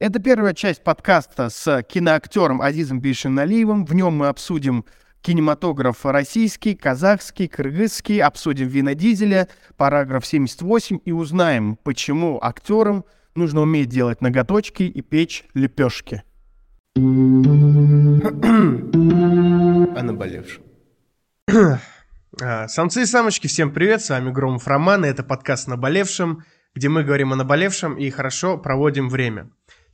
Это первая часть подкаста с киноактером Азизом Бишиналиевым. В нем мы обсудим кинематограф российский, казахский, кыргызский, обсудим Вина Дизеля, параграф 78 и узнаем, почему актерам нужно уметь делать ноготочки и печь лепешки. О наболевшем. А, самцы и самочки, всем привет, с вами Громов Роман, и это подкаст «Наболевшем», где мы говорим о наболевшем и хорошо проводим время.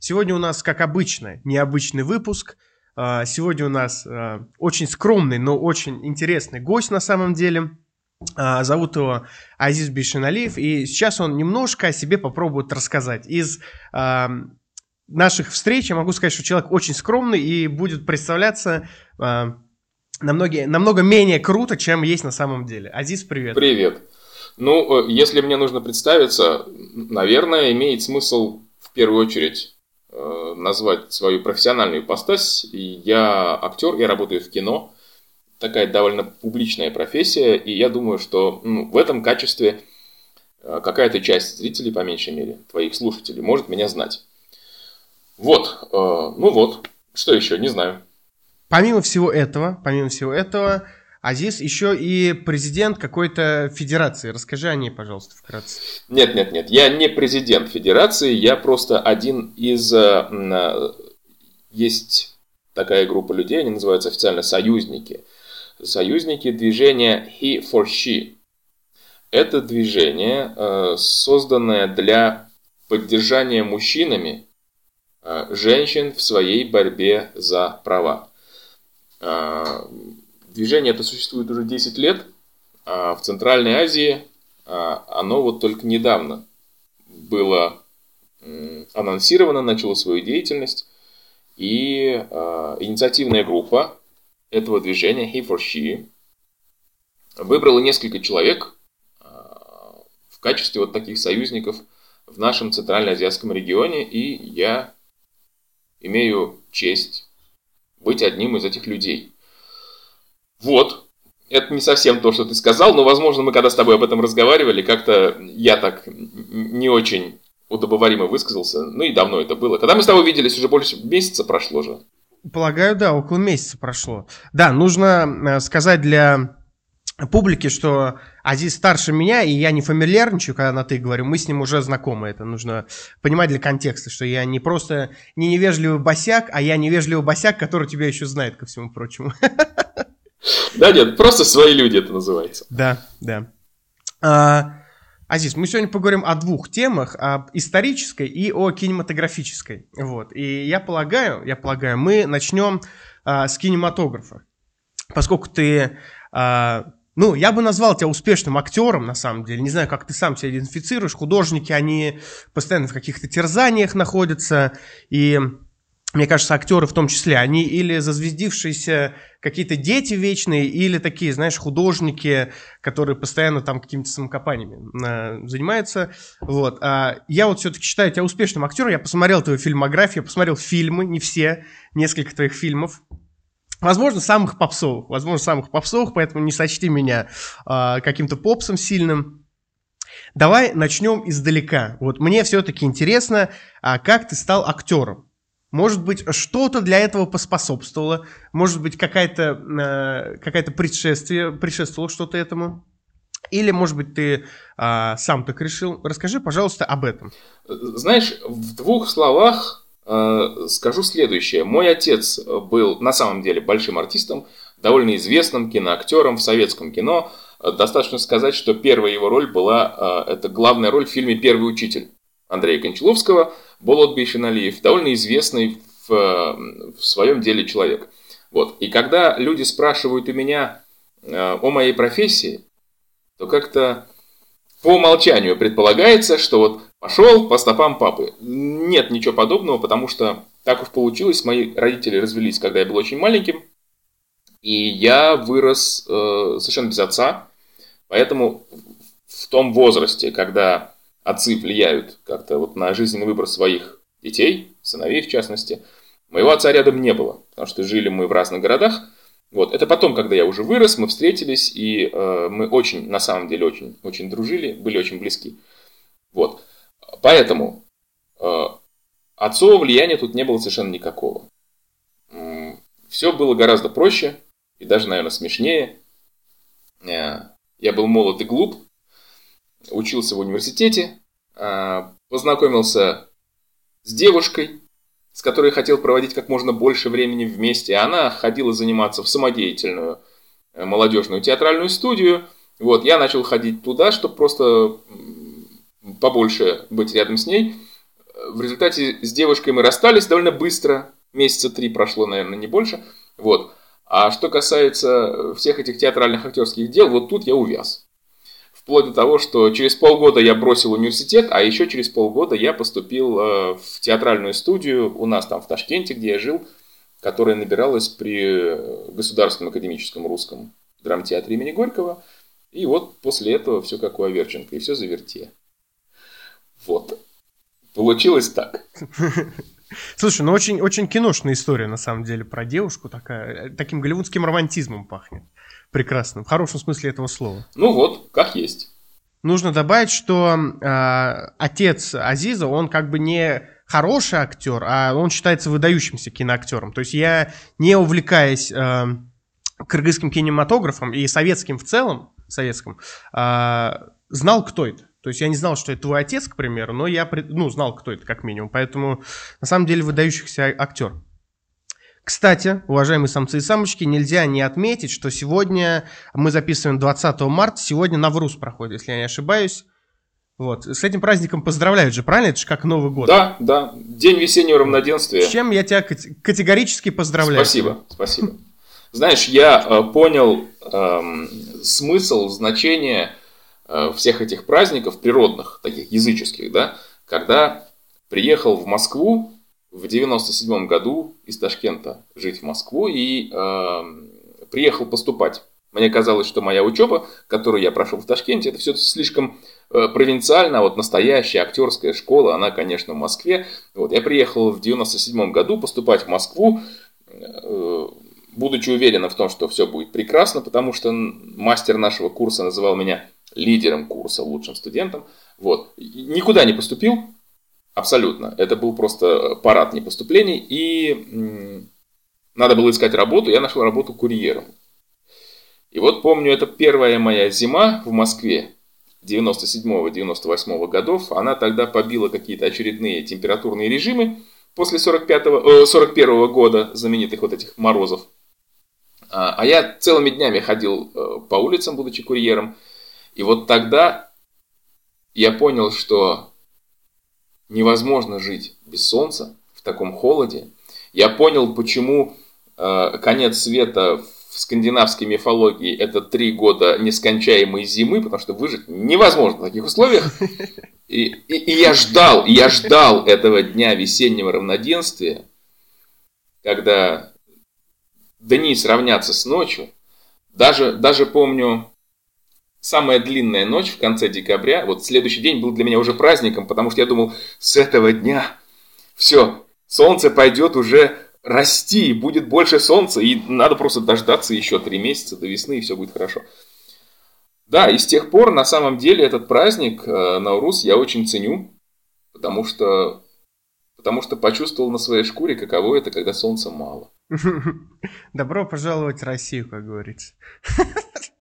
Сегодня у нас, как обычно, необычный выпуск. А, сегодня у нас а, очень скромный, но очень интересный гость на самом деле. А, зовут его Азиз Бишиналиев, и сейчас он немножко о себе попробует рассказать. Из наших встреч я могу сказать, что человек очень скромный и будет представляться намного, намного менее круто, чем есть на самом деле. Азиз, привет. Привет. Ну, э, если мне нужно представиться, наверное, имеет смысл в первую очередь назвать свою профессиональную ипостась. Я актер, я работаю в кино. Такая довольно публичная профессия. И я думаю, что ну, в этом качестве э, какая-то часть зрителей, по меньшей мере, твоих слушателей, может меня знать. Вот, э, ну вот, что еще, не знаю. Помимо всего этого, помимо всего этого, Азиз еще и президент какой-то федерации. Расскажи о ней, пожалуйста, вкратце. Нет, нет, нет. Я не президент федерации, я просто один из... Э, э, есть такая группа людей, они называются официально союзники. Союзники движения He for She. Это движение, э, созданное для поддержания мужчинами женщин в своей борьбе за права Движение это существует уже 10 лет, а в Центральной Азии а, оно вот только недавно было анонсировано, начало свою деятельность, и а, инициативная группа этого движения He for She выбрала несколько человек а, в качестве вот таких союзников в нашем центральноазиатском регионе, и я имею честь быть одним из этих людей – вот. Это не совсем то, что ты сказал, но, возможно, мы когда с тобой об этом разговаривали, как-то я так не очень удобоваримо высказался. Ну и давно это было. Когда мы с тобой виделись, уже больше месяца прошло же. Полагаю, да, около месяца прошло. Да, нужно э, сказать для публики, что Азиз старше меня, и я не фамильярничаю, когда на «ты» говорю, мы с ним уже знакомы. Это нужно понимать для контекста, что я не просто не невежливый босяк, а я невежливый босяк, который тебя еще знает, ко всему прочему. Да нет, просто свои люди это называется. Да, да. А, Азиз, мы сегодня поговорим о двух темах, об исторической и о кинематографической. Вот. И я полагаю, я полагаю, мы начнем а, с кинематографа. Поскольку ты, а, ну, я бы назвал тебя успешным актером, на самом деле. Не знаю, как ты сам себя идентифицируешь. Художники, они постоянно в каких-то терзаниях находятся. И мне кажется, актеры в том числе, они или зазвездившиеся какие-то дети вечные, или такие, знаешь, художники, которые постоянно там какими-то самокопаниями э, занимаются. Вот. А я вот все-таки считаю тебя успешным актером. Я посмотрел твою фильмографию, я посмотрел фильмы, не все, несколько твоих фильмов. Возможно, самых попсовых. Возможно, самых попсовых, поэтому не сочти меня э, каким-то попсом сильным. Давай начнем издалека. Вот мне все-таки интересно, а как ты стал актером? Может быть, что-то для этого поспособствовало. Может быть, какая-то э, какая предшествие, предшествовало что-то этому. Или, может быть, ты э, сам так решил. Расскажи, пожалуйста, об этом. Знаешь, в двух словах э, скажу следующее. Мой отец был на самом деле большим артистом, довольно известным киноактером в советском кино. Достаточно сказать, что первая его роль была, э, это главная роль в фильме «Первый учитель» Андрея Кончаловского – Болот Бейшиналиев, довольно известный в, в своем деле человек. Вот. И когда люди спрашивают у меня э, о моей профессии, то как-то по умолчанию предполагается, что вот пошел по стопам папы. Нет ничего подобного, потому что так уж получилось, мои родители развелись, когда я был очень маленьким, и я вырос э, совершенно без отца, поэтому в том возрасте, когда отцы влияют как-то вот на жизненный выбор своих детей, сыновей в частности. Моего отца рядом не было, потому что жили мы в разных городах. Вот. Это потом, когда я уже вырос, мы встретились, и э, мы очень, на самом деле, очень, очень дружили, были очень близки. Вот. Поэтому э, отцового влияния тут не было совершенно никакого. Все было гораздо проще и даже, наверное, смешнее. Э, я был молод и глуп, учился в университете, э, познакомился с девушкой, с которой хотел проводить как можно больше времени вместе. Она ходила заниматься в самодеятельную э, молодежную театральную студию. Вот, я начал ходить туда, чтобы просто побольше быть рядом с ней. В результате с девушкой мы расстались довольно быстро. Месяца три прошло, наверное, не больше. Вот. А что касается всех этих театральных актерских дел, вот тут я увяз. Вплоть до того, что через полгода я бросил университет, а еще через полгода я поступил э, в театральную студию у нас там в Ташкенте, где я жил, которая набиралась при Государственном академическом русском драмтеатре имени Горького. И вот после этого все как у Аверченко, и все заверте. Вот. Получилось так. Слушай, ну очень, очень киношная история, на самом деле, про девушку. Такая, таким голливудским романтизмом пахнет. Прекрасно. В хорошем смысле этого слова. Ну вот, как есть. Нужно добавить, что э, отец Азиза, он как бы не хороший актер, а он считается выдающимся киноактером. То есть я, не увлекаясь э, кыргызским кинематографом и советским в целом, советским, э, знал, кто это. То есть я не знал, что это твой отец, к примеру, но я ну, знал, кто это, как минимум. Поэтому, на самом деле, выдающийся актер. Кстати, уважаемые самцы и самочки, нельзя не отметить, что сегодня мы записываем 20 марта, сегодня Навруз проходит, если я не ошибаюсь. Вот. С этим праздником поздравляют же, правильно? Это же как Новый год. Да, да. День весеннего равноденствия. С чем я тебя категорически поздравляю. Спасибо, спасибо. Знаешь, я э, понял э, смысл, значение Э, всех этих праздников природных, таких языческих, да, когда приехал в Москву в 97 году из Ташкента жить в Москву и э, приехал поступать. Мне казалось, что моя учеба, которую я прошел в Ташкенте, это все слишком э, провинциально, а вот настоящая актерская школа, она, конечно, в Москве. Вот, я приехал в 97 году поступать в Москву, э, будучи уверенным в том, что все будет прекрасно, потому что мастер нашего курса называл меня лидером курса, лучшим студентом. Вот. Никуда не поступил, абсолютно. Это был просто парад непоступлений. И надо было искать работу. Я нашел работу курьером. И вот помню, это первая моя зима в Москве 97-98 годов. Она тогда побила какие-то очередные температурные режимы после 45 э, 41 года знаменитых вот этих морозов. А, а я целыми днями ходил э, по улицам, будучи курьером, и вот тогда я понял, что невозможно жить без солнца в таком холоде. Я понял, почему э, конец света в скандинавской мифологии это три года нескончаемой зимы, потому что выжить невозможно в таких условиях. И, и, и я ждал, я ждал этого дня весеннего равноденствия, когда дни сравнятся с ночью. Даже, даже помню, самая длинная ночь в конце декабря, вот следующий день был для меня уже праздником, потому что я думал, с этого дня все, солнце пойдет уже расти, будет больше солнца, и надо просто дождаться еще три месяца до весны, и все будет хорошо. Да, и с тех пор, на самом деле, этот праздник э, Наурус я очень ценю, потому что, потому что почувствовал на своей шкуре, каково это, когда солнца мало. Добро пожаловать в Россию, как говорится.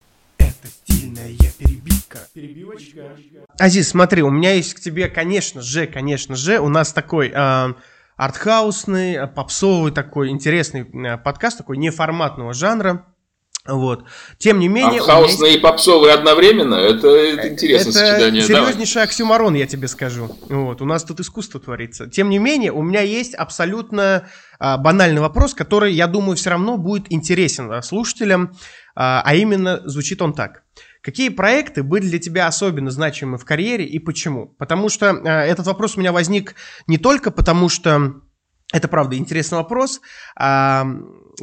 Стильная перебивка. Перебивочка. Азиз, смотри, у меня есть к тебе, конечно же, конечно же, у нас такой э, артхаусный, э, попсовый такой интересный э, подкаст, такой неформатного жанра. Вот. Тем не менее... Артхаусный есть... и попсовый одновременно, это, это интересное это сочетание. серьезнейший Давай. оксюмарон, я тебе скажу. Вот. У нас тут искусство творится. Тем не менее, у меня есть абсолютно а, банальный вопрос, который, я думаю, все равно будет интересен слушателям. А, а именно, звучит он так. Какие проекты были для тебя особенно значимы в карьере и почему? Потому что э, этот вопрос у меня возник не только потому, что это, правда, интересный вопрос. А,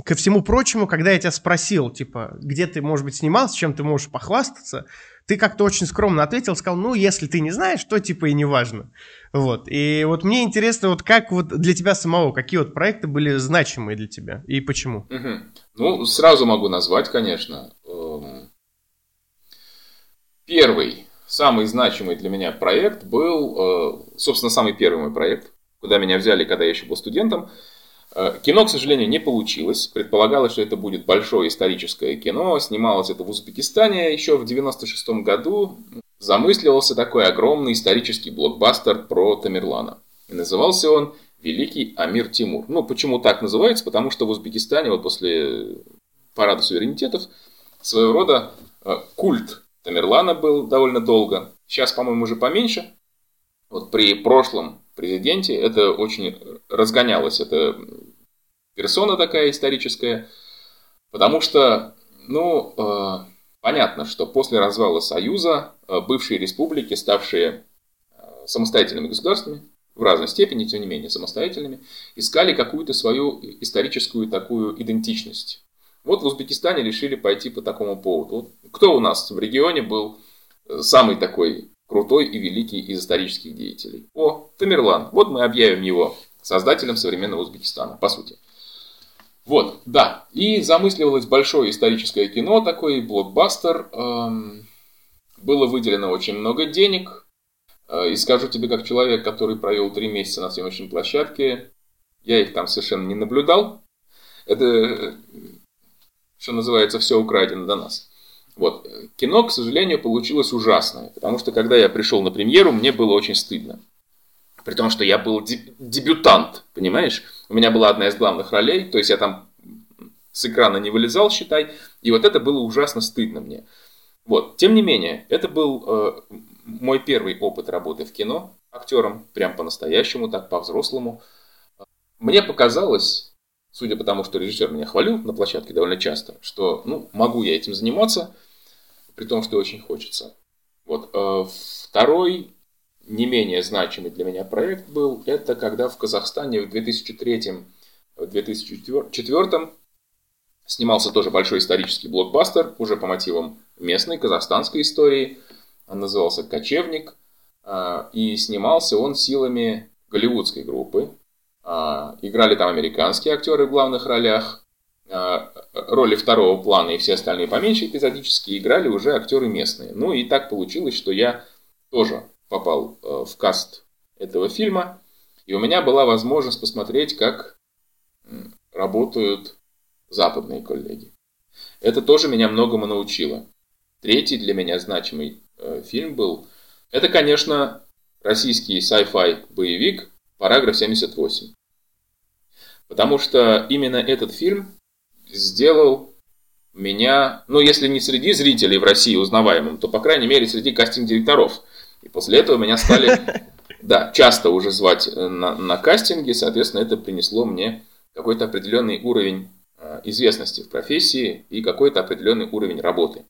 ко всему прочему, когда я тебя спросил, типа, где ты, может быть, снимался, чем ты можешь похвастаться, ты как-то очень скромно ответил, сказал, ну, если ты не знаешь, то, типа, и не важно. Вот. И вот мне интересно, вот как вот для тебя самого, какие вот проекты были значимые для тебя и почему? Угу. Ну, сразу могу назвать, конечно. Эм, Первый, самый значимый для меня проект был, э, собственно, самый первый мой проект. куда меня взяли, когда я еще был студентом. Э, кино, к сожалению, не получилось. Предполагалось, что это будет большое историческое кино. Снималось это в Узбекистане еще в 96 году. Замысливался такой огромный исторический блокбастер про Тамерлана. И назывался он «Великий Амир Тимур». Ну, почему так называется? Потому что в Узбекистане вот после парада суверенитетов своего рода э, культ Тамерлана был довольно долго. Сейчас, по-моему, уже поменьше. Вот при прошлом президенте это очень разгонялось. Это персона такая историческая. Потому что, ну, э, понятно, что после развала Союза э, бывшие республики, ставшие э, самостоятельными государствами, в разной степени, тем не менее самостоятельными, искали какую-то свою историческую такую идентичность. Вот в Узбекистане решили пойти по такому поводу. Кто у нас в регионе был э, самый такой крутой и великий из исторических деятелей? О, Тамерлан. Вот мы объявим его создателем современного Узбекистана, по сути. Вот, да. И замысливалось большое историческое кино, такой блокбастер. Эм, было выделено очень много денег. Э, и скажу тебе, как человек, который провел три месяца на съемочной площадке, я их там совершенно не наблюдал. Это что называется, все украдено до нас. Вот. Кино, к сожалению, получилось ужасное, потому что когда я пришел на премьеру, мне было очень стыдно. При том, что я был дебютант, понимаешь? У меня была одна из главных ролей, то есть я там с экрана не вылезал, считай, и вот это было ужасно стыдно мне. Вот. Тем не менее, это был э, мой первый опыт работы в кино актером, прям по-настоящему, так по-взрослому. Мне показалось, судя по тому, что режиссер меня хвалил на площадке довольно часто, что ну, могу я этим заниматься, при том, что очень хочется. Вот. Э, второй, не менее значимый для меня проект был, это когда в Казахстане в 2003-2004 снимался тоже большой исторический блокбастер, уже по мотивам местной казахстанской истории. Он назывался «Кочевник», э, и снимался он силами голливудской группы, играли там американские актеры в главных ролях, а, роли второго плана и все остальные поменьше эпизодические играли уже актеры местные. Ну и так получилось, что я тоже попал э, в каст этого фильма, и у меня была возможность посмотреть, как работают западные коллеги. Это тоже меня многому научило. Третий для меня значимый э, фильм был, это, конечно, российский sci-fi боевик «Параграф 78». Потому что именно этот фильм сделал меня, ну, если не среди зрителей в России узнаваемым, то, по крайней мере, среди кастинг-директоров. И после этого меня стали, да, часто уже звать на, на кастинги, соответственно, это принесло мне какой-то определенный уровень э, известности в профессии и какой-то определенный уровень работы.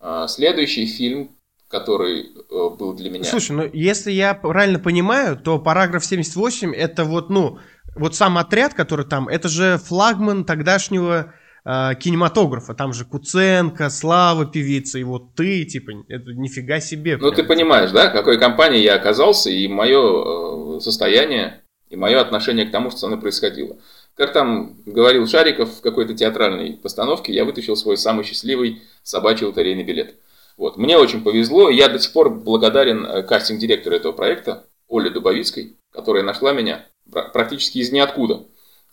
А, следующий фильм, который э, был для меня... Слушай, ну если я правильно понимаю, то параграф 78 это вот, ну, вот сам отряд, который там, это же флагман тогдашнего э, кинематографа. Там же Куценко, Слава певица, и вот ты, типа, это нифига себе. Ну, прям. ты понимаешь, да, какой компании я оказался, и мое э, состояние, и мое отношение к тому, что со мной происходило. Как там говорил Шариков в какой-то театральной постановке, я вытащил свой самый счастливый собачий лотерейный билет. Вот. Мне очень повезло, я до сих пор благодарен э, кастинг-директору этого проекта, Оле Дубовицкой, которая нашла меня практически из ниоткуда.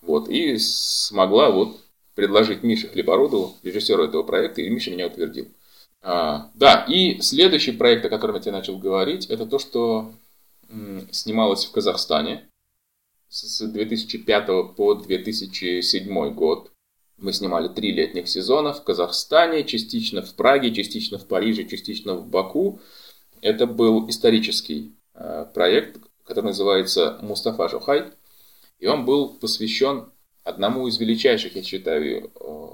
Вот, и смогла вот предложить Мише Хлебородову, режиссеру этого проекта, и Миша меня утвердил. А, да, и следующий проект, о котором я тебе начал говорить, это то, что м, снималось в Казахстане с 2005 по 2007 год. Мы снимали три летних сезона в Казахстане, частично в Праге, частично в Париже, частично в Баку. Это был исторический э, проект, который называется «Мустафа Жухай». И он был посвящен одному из величайших, я считаю, э,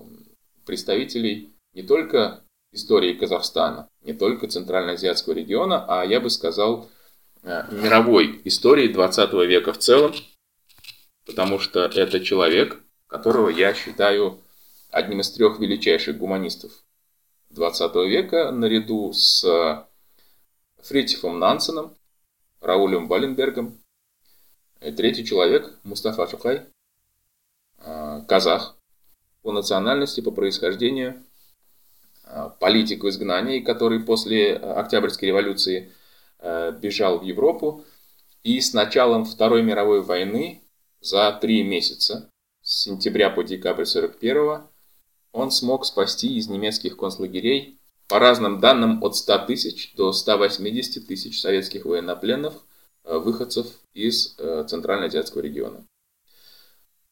представителей не только истории Казахстана, не только Центральноазиатского региона, а я бы сказал, э, мировой истории 20 века в целом, потому что это человек, которого я считаю одним из трех величайших гуманистов 20 века, наряду с Фритьефом Нансеном, Раулем Баленбергом. И третий человек, Мустафа Шухай, а, казах, по национальности, по происхождению, а, политик в изгнании, который после Октябрьской революции а, бежал в Европу. И с началом Второй мировой войны за три месяца, с сентября по декабрь 41 он смог спасти из немецких концлагерей, по разным данным, от 100 тысяч до 180 тысяч советских военнопленных, э, выходцев из э, Центральноазиатского региона.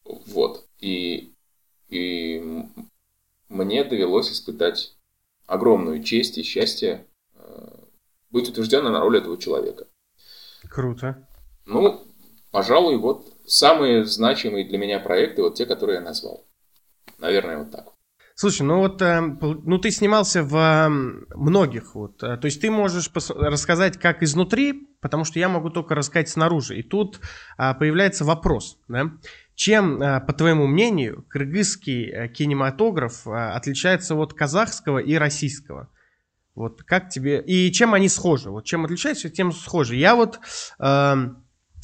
Вот. И, и мне довелось испытать огромную честь и счастье э, быть утвержденным на роль этого человека. Круто. Ну, пожалуй, вот самые значимые для меня проекты, вот те, которые я назвал. Наверное, вот так. Слушай, ну вот, э, ну ты снимался в многих, вот, э, то есть ты можешь рассказать как изнутри, потому что я могу только рассказать снаружи. И тут а, появляется вопрос, да? Чем, по твоему мнению, кыргызский кинематограф отличается от казахского и российского? Вот как тебе... И чем они схожи? Вот чем отличаются, тем схожи. Я вот э,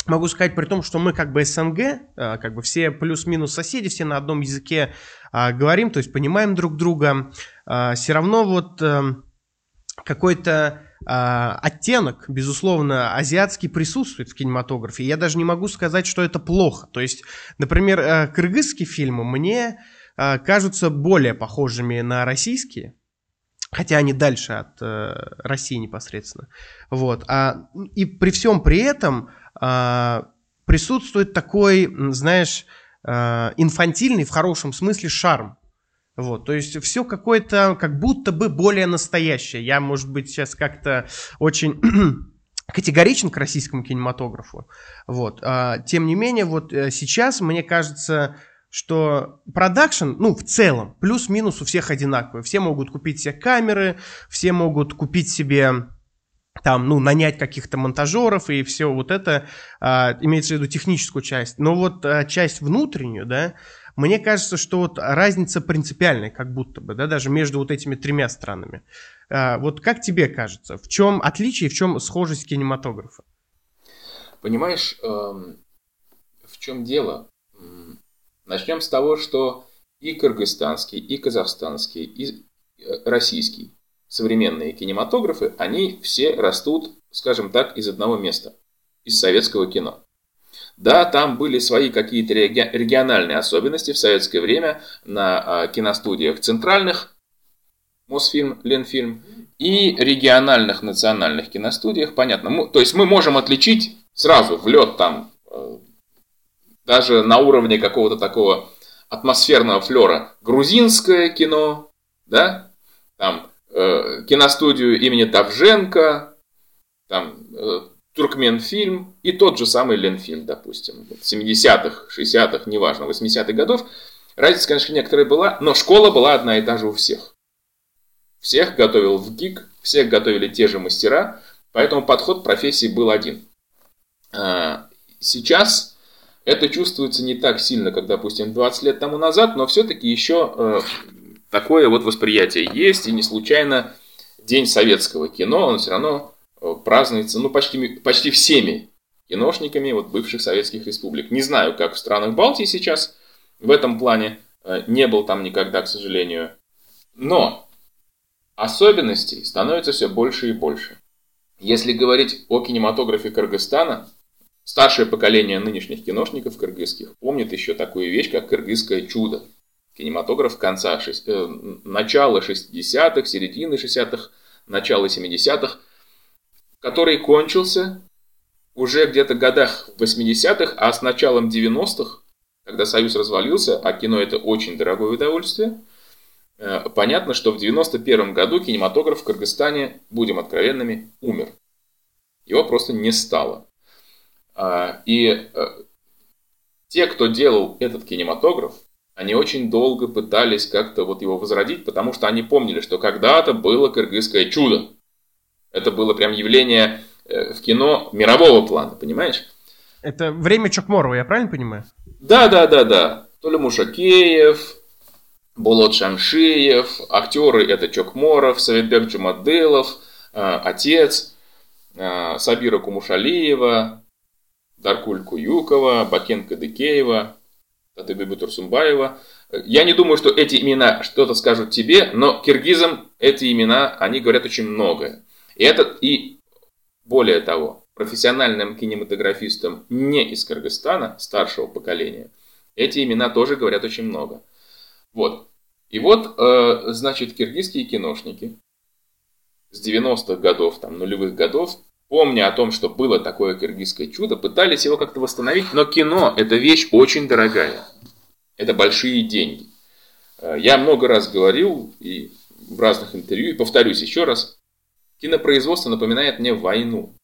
могу сказать при том, что мы как бы СНГ, э, как бы все плюс-минус соседи, все на одном языке э, говорим, то есть понимаем друг друга. Э, все равно вот э, какой-то э, оттенок, безусловно, азиатский присутствует в кинематографе. Я даже не могу сказать, что это плохо. То есть, например, э, кыргызские фильмы мне кажутся более похожими на российские хотя они дальше от России непосредственно. Вот. А, и при всем при этом присутствует такой, знаешь, э, инфантильный в хорошем смысле шарм. Вот, то есть все какое-то как будто бы более настоящее. Я, может быть, сейчас как-то очень категоричен к российскому кинематографу. Вот. А, тем не менее, вот э, сейчас, мне кажется, что продакшн, ну, в целом, плюс-минус у всех одинаковый. Все могут купить себе камеры, все могут купить себе там, ну, нанять каких-то монтажеров и все вот это, а, имеется в виду техническую часть. Но вот а, часть внутреннюю, да, мне кажется, что вот разница принципиальная, как будто бы, да, даже между вот этими тремя странами. А, вот как тебе кажется, в чем отличие, в чем схожесть кинематографа? Понимаешь, эм, в чем дело? Начнем с того, что и кыргызстанский, и казахстанский, и э, российский современные кинематографы, они все растут, скажем так, из одного места, из советского кино. Да, там были свои какие-то региональные особенности в советское время на а, киностудиях центральных, Мосфильм, Ленфильм, и региональных национальных киностудиях, понятно. То есть мы можем отличить сразу в лед там э, даже на уровне какого-то такого атмосферного флера. Грузинское кино, да, там э, киностудию имени Давженко, там э, Туркменфильм и тот же самый Ленфильм, допустим, 70-х, 60-х, неважно, 80-х годов. Разница, конечно, некоторая была, но школа была одна и та же у всех. Всех готовил в ГИК, всех готовили те же мастера, поэтому подход профессии был один. А, сейчас это чувствуется не так сильно, как, допустим, 20 лет тому назад, но все-таки еще э, такое вот восприятие есть, и не случайно День советского кино, он все равно э, празднуется, ну, почти, почти всеми киношниками вот бывших советских республик. Не знаю, как в странах Балтии сейчас в этом плане, э, не был там никогда, к сожалению. Но особенностей становится все больше и больше. Если говорить о кинематографе Кыргызстана, Старшее поколение нынешних киношников кыргызских помнит еще такую вещь, как «Кыргызское чудо». Кинематограф конца, шесть, э, начала 60-х, середины 60-х, начала 70-х, который кончился уже где-то в годах 80-х, а с началом 90-х, когда Союз развалился, а кино это очень дорогое удовольствие, э, понятно, что в 91 году кинематограф в Кыргызстане, будем откровенными, умер. Его просто не стало. А, и э, те, кто делал этот кинематограф, они очень долго пытались как-то вот его возродить, потому что они помнили, что когда-то было кыргызское чудо. Это было прям явление э, в кино мирового плана, понимаешь? Это время Чокморова, я правильно понимаю? Да, да, да, да. Толя Мушакеев, Болот Шамшиев, актеры это Чокморов, Советбек Джумадылов, э, отец, Сабира Кумушалиева, Даркуль Куюкова, Бакенко Декеева, Татыбибу Турсумбаева. Я не думаю, что эти имена что-то скажут тебе, но киргизам эти имена, они говорят очень многое. И это и более того, профессиональным кинематографистам не из Кыргызстана, старшего поколения, эти имена тоже говорят очень много. Вот. И вот, э, значит, киргизские киношники с 90-х годов, там, нулевых годов, помня о том, что было такое киргизское чудо, пытались его как-то восстановить, но кино – это вещь очень дорогая. Это большие деньги. Э, я много раз говорил и в разных интервью, и повторюсь еще раз, кинопроизводство напоминает мне войну.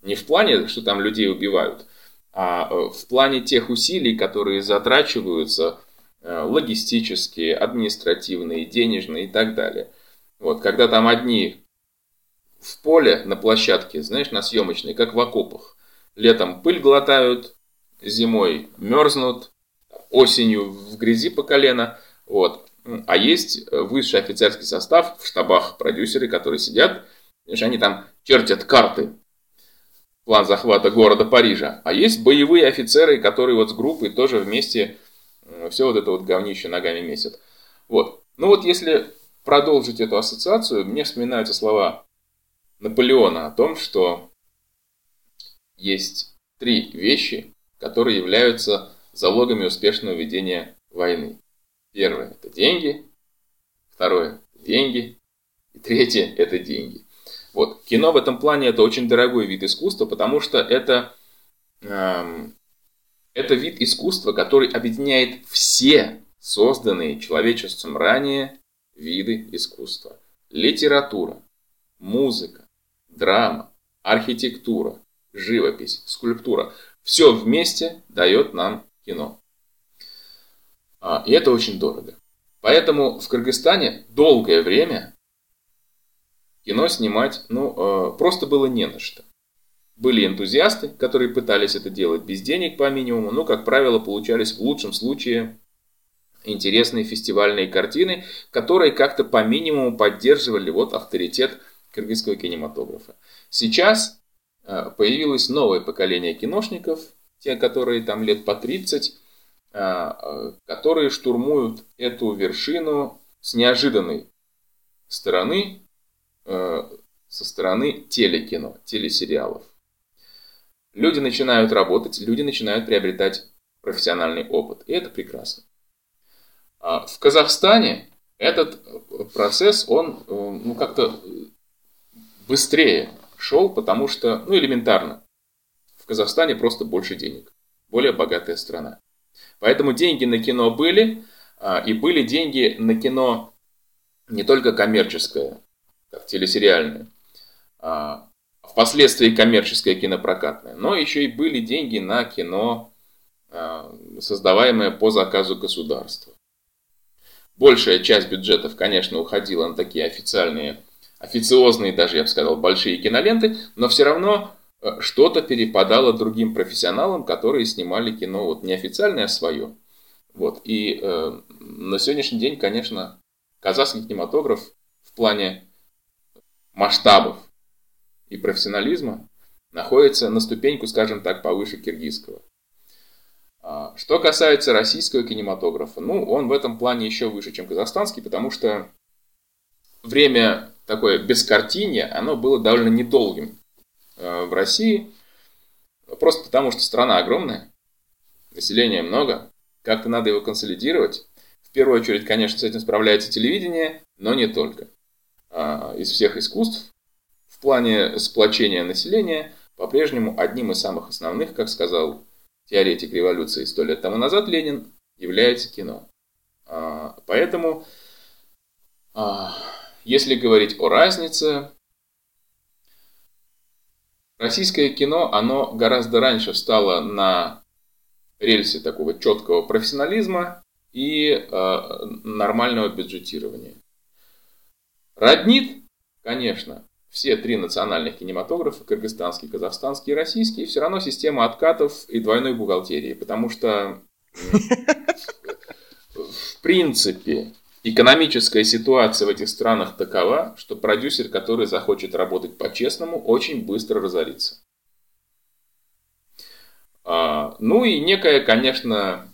Не в плане, что там людей убивают, а э, в плане тех усилий, которые затрачиваются э, логистические, административные, денежные и так далее. Вот, когда там одни в поле на площадке, знаешь, на съемочной, как в окопах. Летом пыль глотают, зимой мерзнут, осенью в грязи по колено. Вот. А есть высший офицерский состав в штабах продюсеры, которые сидят, знаешь, они там чертят карты план захвата города Парижа. А есть боевые офицеры, которые вот с группой тоже вместе все вот это вот говнище ногами месят. Вот. Ну вот если продолжить эту ассоциацию, мне вспоминаются слова Наполеона о том, что есть три вещи, которые являются залогами успешного ведения войны. Первое – это деньги. Второе – деньги. И третье – это деньги. Вот. Кино в этом плане это очень дорогой вид искусства, потому что это, эм, это вид искусства, который объединяет все созданные человечеством ранее виды искусства. Литература, музыка, драма, архитектура, живопись, скульптура. Все вместе дает нам кино. А, и это очень дорого. Поэтому в Кыргызстане долгое время кино снимать, ну, э, просто было не на что. Были энтузиасты, которые пытались это делать без денег по минимуму, но, как правило, получались в лучшем случае интересные фестивальные картины, которые как-то по минимуму поддерживали вот авторитет кыргызского кинематографа. Сейчас э, появилось новое поколение киношников, те, которые там лет по 30, э, которые штурмуют эту вершину с неожиданной стороны, Э, со стороны телекино, телесериалов. Люди начинают работать, люди начинают приобретать профессиональный опыт. И это прекрасно. А в Казахстане этот процесс, он э, ну, как-то быстрее шел, потому что, ну, элементарно, в Казахстане просто больше денег. Более богатая страна. Поэтому деньги на кино были, а, и были деньги на кино не только коммерческое, как телесериальную, а впоследствии коммерческое кинопрокатное, но еще и были деньги на кино, а, создаваемое по заказу государства. Большая часть бюджетов, конечно, уходила на такие официальные, официозные, даже, я бы сказал, большие киноленты, но все равно э, что-то перепадало другим профессионалам, которые снимали кино вот неофициальное, а свое. Вот. И э, на сегодняшний день, конечно, казахский кинематограф в плане масштабов и профессионализма находится на ступеньку, скажем так, повыше киргизского. А, что касается российского кинематографа, ну, он в этом плане еще выше, чем казахстанский, потому что время такое бескартинье, оно было довольно недолгим э, в России, просто потому что страна огромная, населения много, как-то надо его консолидировать. В первую очередь, конечно, с этим справляется телевидение, но не только. А, из всех искусств в плане сплочения населения по-прежнему одним из самых основных, как сказал теоретик революции сто лет тому назад Ленин, является кино. А, поэтому, а, если говорить о разнице, российское кино, оно гораздо раньше встало на рельсы такого четкого профессионализма и нормального бюджетирования. Роднит, конечно, все три национальных кинематографа, кыргызстанский, казахстанский и российский, все равно система откатов и двойной бухгалтерии, потому что в принципе экономическая ситуация в этих странах такова, что продюсер, который захочет работать по-честному, очень быстро разорится. А, ну и некая, конечно,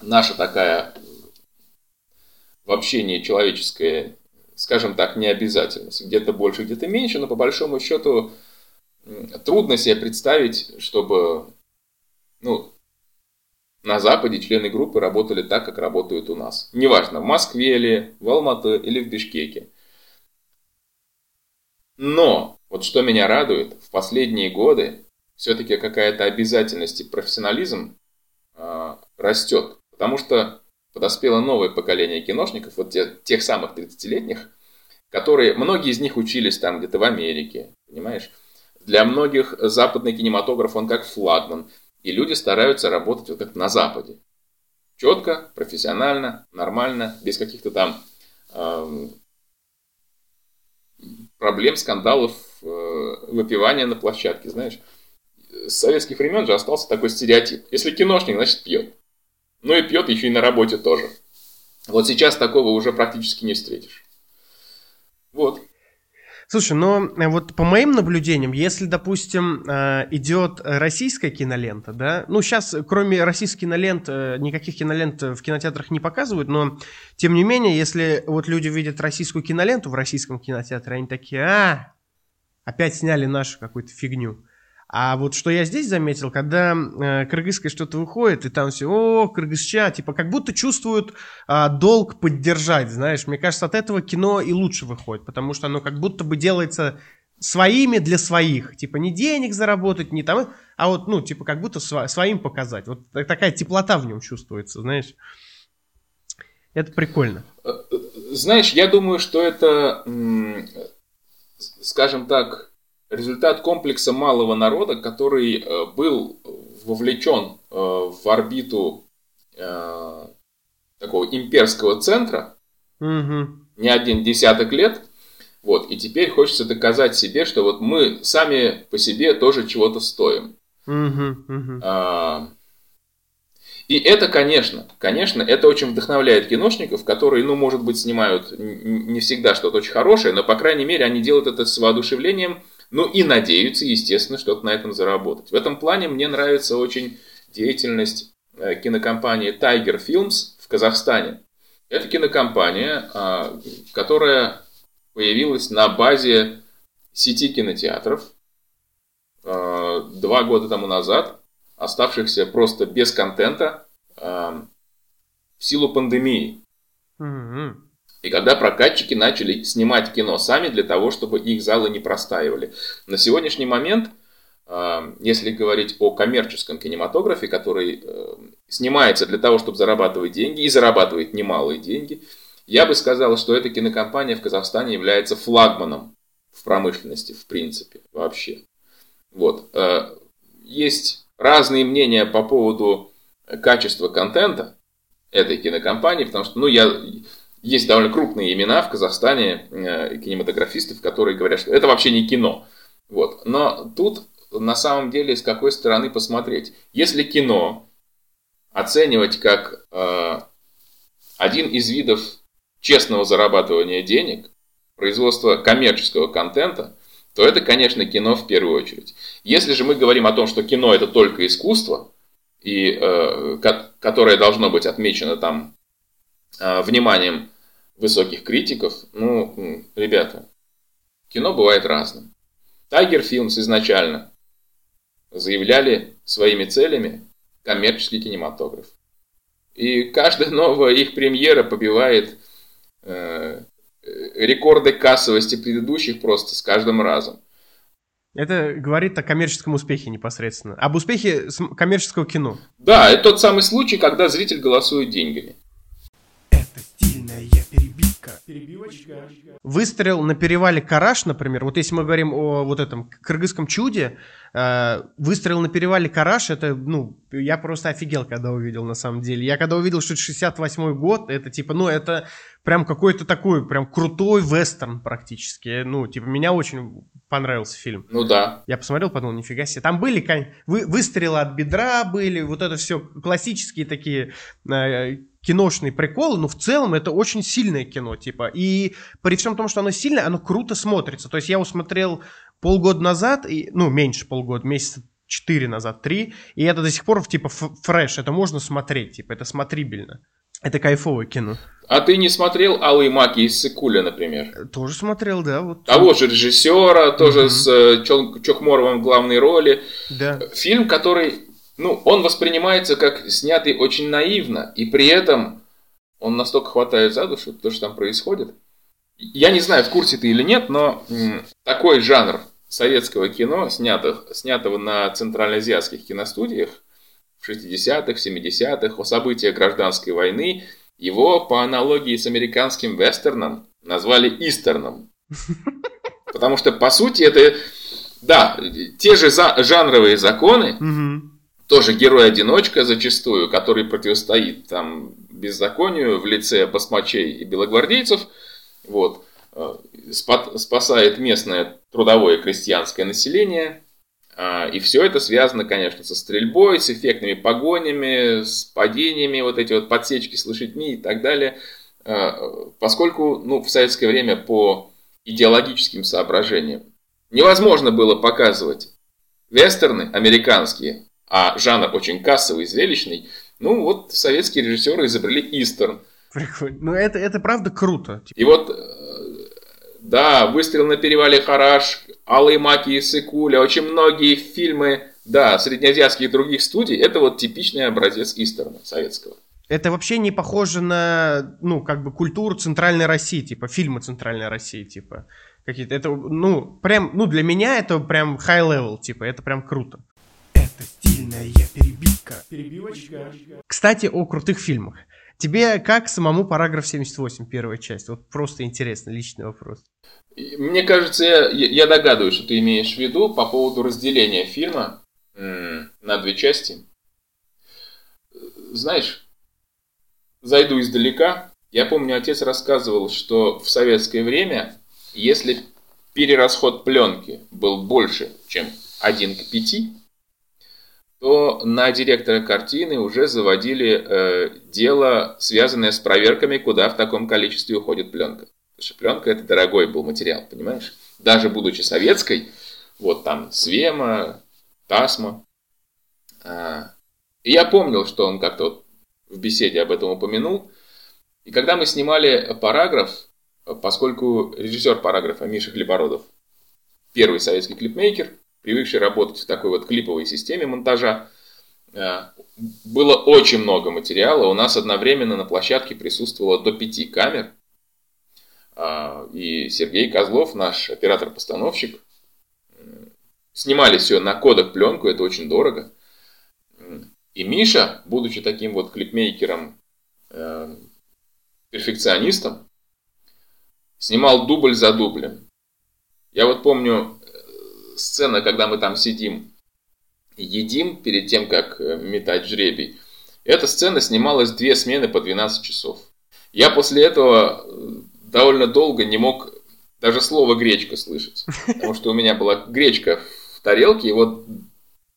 наша такая в общении человеческая скажем так, необязательность. Где-то больше, где-то меньше, но по большому счету трудно себе представить, чтобы ну, на Западе члены группы работали так, как работают у нас. Неважно, в Москве или в Алматы или в Бишкеке. Но, вот что меня радует, в последние годы все-таки какая-то обязательность и профессионализм э, растет. Потому что подоспело новое поколение киношников, вот те, тех самых 30-летних, которые, многие из них учились там где-то в Америке, понимаешь? Для многих западный кинематограф, он как флагман. И люди стараются работать вот как на Западе. Четко, профессионально, нормально, без каких-то там э, проблем, скандалов, э, выпивания на площадке, знаешь. С советских времен же остался такой стереотип. Если киношник, значит пьет. Ну и пьет еще и на работе тоже. Вот сейчас такого уже практически не встретишь. Вот. Слушай, но э, вот по моим наблюдениям, если, допустим, э, идет российская кинолента, да, ну сейчас, кроме российских кинолент, э, никаких кинолент в кинотеатрах не показывают, но тем не менее, если вот люди видят российскую киноленту в российском кинотеатре, они такие, а, опять сняли нашу какую-то фигню. А вот что я здесь заметил, когда э, кыргызское что-то выходит, и там все, о, кыргызча, типа как будто чувствуют э, долг поддержать, знаешь. Мне кажется, от этого кино и лучше выходит, потому что оно как будто бы делается своими для своих. Типа не денег заработать, не там, а вот, ну, типа как будто сво- своим показать. Вот такая теплота в нем чувствуется, знаешь. Это прикольно. Э, э, знаешь, я думаю, что это, скажем так, результат комплекса малого народа, который э, был вовлечен э, в орбиту э, такого имперского центра угу. не один десяток лет. Вот, и теперь хочется доказать себе, что вот мы сами по себе тоже чего-то стоим. Угу, угу. А, и это, конечно, конечно, это очень вдохновляет киношников, которые, ну, может быть, снимают не всегда что-то очень хорошее, но, по крайней мере, они делают это с воодушевлением ну и надеются, естественно, что-то на этом заработать. В этом плане мне нравится очень деятельность э, кинокомпании Tiger Films в Казахстане. Это кинокомпания, а, которая появилась на базе сети кинотеатров а, два года тому назад, оставшихся просто без контента а, в силу пандемии. Mm-hmm. И когда прокатчики начали снимать кино сами для того, чтобы их залы не простаивали. На сегодняшний момент, а, если говорить о коммерческом кинематографе, который э, снимается для того, чтобы зарабатывать деньги, и зарабатывает немалые деньги, я бы сказал, что эта кинокомпания в Казахстане является флагманом в промышленности, в принципе, вообще. Вот. Э, есть разные мнения по поводу качества контента этой кинокомпании, потому что, ну, я есть довольно крупные имена в Казахстане э, кинематографистов, которые говорят, что это вообще не кино. Вот. Но тут на самом деле с какой стороны посмотреть. Если кино оценивать как э, один из видов честного зарабатывания денег, производства коммерческого контента, то это, конечно, кино в первую очередь. Если же мы говорим о том, что кино это только искусство, и, э, которое должно быть отмечено там э, вниманием высоких критиков, ну, ребята, кино бывает разным. Tiger Films изначально заявляли своими целями коммерческий кинематограф. И каждая новая их премьера побивает э, рекорды кассовости предыдущих просто с каждым разом. Это говорит о коммерческом успехе непосредственно. Об успехе коммерческого кино. Да, это тот самый случай, когда зритель голосует деньгами. Перебивочка. Выстрел на перевале Караш, например, вот если мы говорим о вот этом кыргызском чуде, э, выстрел на перевале Караш, это, ну, я просто офигел, когда увидел на самом деле. Я когда увидел, что это 68 год, это типа, ну, это прям какой-то такой, прям крутой вестерн практически. Ну, типа, меня очень понравился фильм. Ну да. Я посмотрел, подумал, нифига себе. Там были вы, выстрелы от бедра были, вот это все классические такие э, киношные приколы, но в целом это очень сильное кино, типа. И при всем том, что оно сильное, оно круто смотрится. То есть я его смотрел полгода назад, и, ну, меньше полгода, месяца четыре назад, три, и это до сих пор, типа, фреш, это можно смотреть, типа, это смотрибельно. Это кайфовое кино. А ты не смотрел «Алые маки» из Сыкуля, например? Тоже смотрел, да. Вот. Того же режиссера, тоже с э, Чон- Чокморовым в главной роли. Да. Фильм, который, ну, он воспринимается как снятый очень наивно, и при этом он настолько хватает за душу, то, что там происходит. Я не знаю, в курсе ты или нет, но такой жанр советского кино, снятых, снятого на центральноазиатских киностудиях в 60-х, 70-х, о событиях гражданской войны, его по аналогии с американским вестерном назвали истерном. Потому что, по сути, это, да, те же за- жанровые законы, Мгм. Тоже герой-одиночка зачастую, который противостоит там беззаконию в лице басмачей и белогвардейцев, вот, э, спа- спасает местное трудовое крестьянское население, а, и все это связано, конечно, со стрельбой, с эффектными погонями, с падениями, вот эти вот подсечки с лошадьми и так далее, А, поскольку, ну, в советское время по идеологическим соображениям невозможно было показывать вестерны американские, а жанр очень кассовый, зрелищный, ну вот советские режиссеры изобрели истерн. Прикольно. Ну, это, это правда круто. И вот, э, да, «Выстрел на перевале Хараш», «Алые маки» и «Сыкуля», очень многие фильмы, да, среднеазиатских других студий, это вот типичный образец истерна советского. Это вообще не похоже на, ну, как бы культуру Центральной России, типа, фильмы Центральной России, типа, какие-то. Это, ну, прям, ну, для меня это прям high level, типа, это прям круто. Это стильная перебивка. Перебивочка. Кстати, о крутых фильмах. Тебе как самому параграф 78, первая часть? Вот просто интересно, личный вопрос. Мне кажется, я, я догадываюсь, что ты имеешь в виду по поводу разделения фильма на две части. Знаешь, зайду издалека. Я помню, отец рассказывал, что в советское время, если перерасход пленки был больше, чем 1 к 5, то на директора картины уже заводили э, дело, связанное с проверками, куда в таком количестве уходит пленка. Потому что пленка это дорогой был материал, понимаешь? Даже будучи советской, вот там Свема, Тасма. А, и я помнил, что он как-то вот в беседе об этом упомянул. И когда мы снимали параграф, поскольку режиссер параграфа Миша Хлебородов, первый советский клипмейкер, привыкший работать в такой вот клиповой системе монтажа, э, было очень много материала. У нас одновременно на площадке присутствовало до пяти камер. А, И Сергей Козлов, наш оператор-постановщик, м, снимали все на кодек пленку, это очень дорого. И Миша, будучи таким вот клипмейкером, э, перфекционистом, снимал дубль за дублем. Я вот помню э, сцена, когда мы там сидим едим перед тем, как э, метать жребий. Эта сцена снималась две смены по 12 часов. Я после этого э, довольно долго не мог даже слово гречка слышать. Потому что у меня была гречка в тарелке, и вот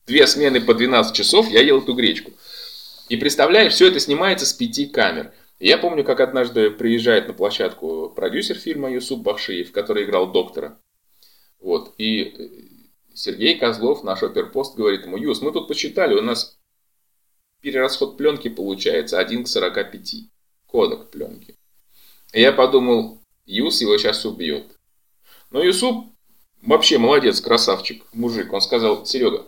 две смены по 12 часов я ел эту гречку. И представляешь, все это снимается с пяти камер. Я помню, как однажды приезжает на площадку продюсер фильма Юсуп Бахшиев, который играл доктора. Вот. И э, Сергей Козлов, наш оперпост, говорит ему, Юс, мы тут посчитали, у нас перерасход пленки получается 1 к 45. Кодек пленки. И я подумал, Юс его сейчас убьет. Но Юсуп вообще молодец, красавчик, мужик. Он сказал, Серега,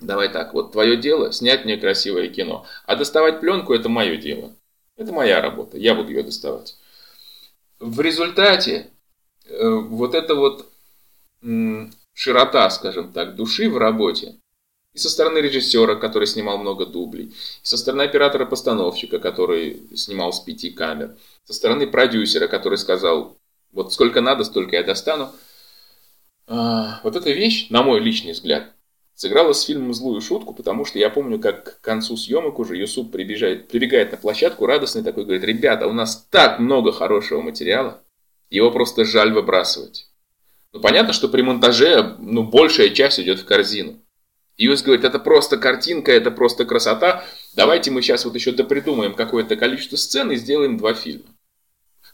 давай так, вот твое дело снять мне красивое кино. А доставать пленку это мое дело. Это моя работа, я буду ее доставать. В результате э, вот эта вот широта, скажем так, души в работе и со стороны режиссера, который снимал много дублей, и со стороны оператора-постановщика, который снимал с пяти камер, со стороны продюсера, который сказал, вот сколько надо, столько я достану. А, вот эта вещь, на мой личный взгляд, сыграла с фильмом злую шутку, потому что я помню, как к концу съемок уже Юсуп прибежает, прибегает на площадку, радостный такой, говорит, ребята, у нас так много хорошего материала, его просто жаль выбрасывать. Ну, понятно, что при монтаже, ну, большая часть идет в корзину. Юс говорит, это просто картинка, это просто красота, давайте мы сейчас вот еще допридумаем какое-то количество сцен и сделаем два фильма.